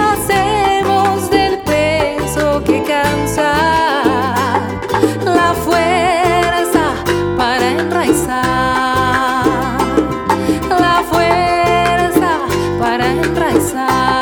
Hacemos del peso que cansa la fuerza para enraizar. La fuerza para enraizar.